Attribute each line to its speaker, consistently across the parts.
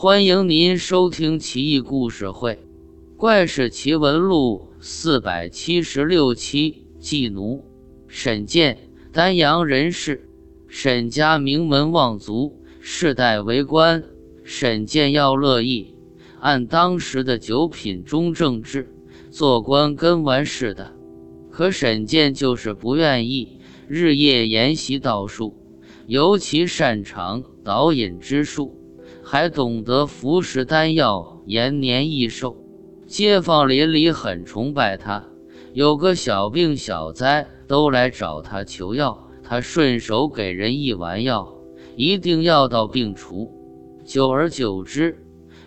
Speaker 1: 欢迎您收听《奇异故事会·怪事奇闻录》四百七十六期。妓奴沈健，丹阳人士。沈家名门望族，世代为官。沈健要乐意，按当时的九品中正制，做官跟完事的。可沈健就是不愿意，日夜研习道术，尤其擅长导引之术。还懂得服食丹药，延年益寿。街坊邻里很崇拜他，有个小病小灾都来找他求药，他顺手给人一丸药，一定药到病除。久而久之，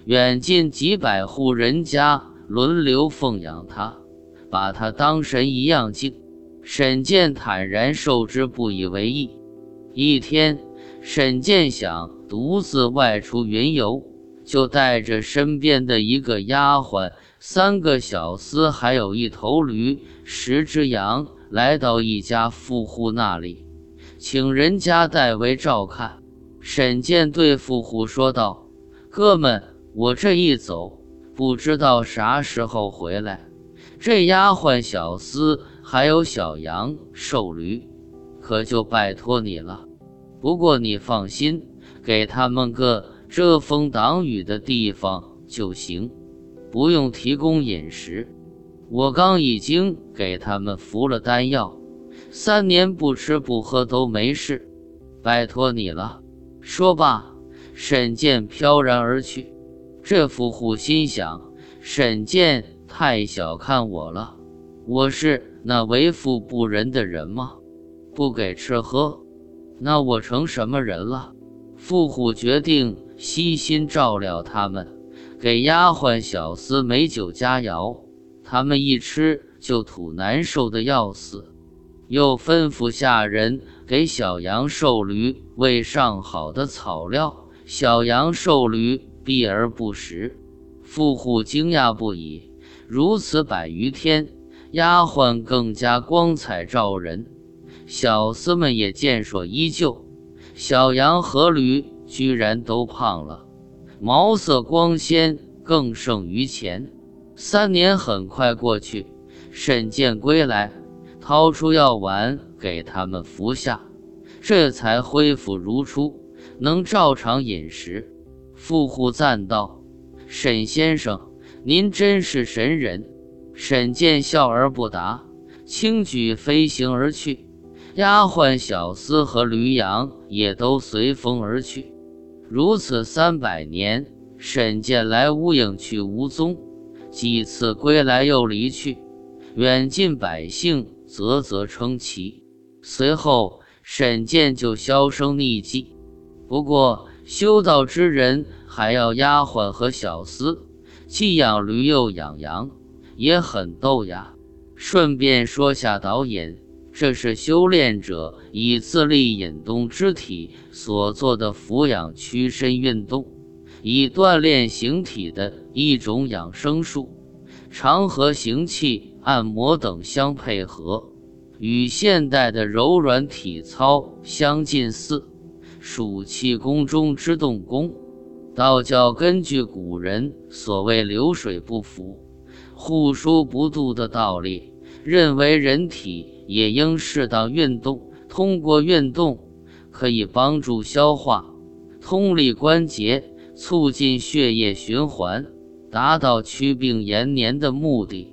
Speaker 1: 远近几百户人家轮流奉养他，把他当神一样敬。沈健坦然受之，不以为意。一天，沈健想。独自外出云游，就带着身边的一个丫鬟、三个小厮，还有一头驴、十只羊，来到一家富户那里，请人家代为照看。沈健对富户说道：“哥们，我这一走，不知道啥时候回来。这丫鬟、小厮还有小羊、瘦驴，可就拜托你了。不过你放心。”给他们个遮风挡雨的地方就行，不用提供饮食。我刚已经给他们服了丹药，三年不吃不喝都没事。拜托你了。说罢，沈健飘然而去。这富户心想：沈健太小看我了。我是那为富不仁的人吗？不给吃喝，那我成什么人了？富户决定悉心照料他们，给丫鬟小厮美酒佳肴，他们一吃就吐难受的要死。又吩咐下人给小羊瘦驴喂上好的草料，小羊瘦驴避而不食。富户惊讶不已，如此百余天，丫鬟更加光彩照人，小厮们也健硕依旧。小羊和驴居然都胖了，毛色光鲜，更胜于前。三年很快过去，沈健归来，掏出药丸给他们服下，这才恢复如初，能照常饮食。富户赞道：“沈先生，您真是神人。”沈健笑而不答，轻举飞行而去。丫鬟、小厮和驴羊也都随风而去。如此三百年，沈健来无影去无踪，几次归来又离去，远近百姓啧啧称奇。随后，沈健就销声匿迹。不过，修道之人还要丫鬟和小厮，既养驴又养羊，也很逗呀。顺便说下导演。这是修炼者以自力引动肢体所做的俯仰屈伸运动，以锻炼形体的一种养生术，常和行气、按摩等相配合，与现代的柔软体操相近似，属气功中之动功。道教根据古人所谓“流水不腐，户枢不渡”的道理，认为人体。也应适当运动，通过运动可以帮助消化、通利关节，促进血液循环，达到祛病延年的目的。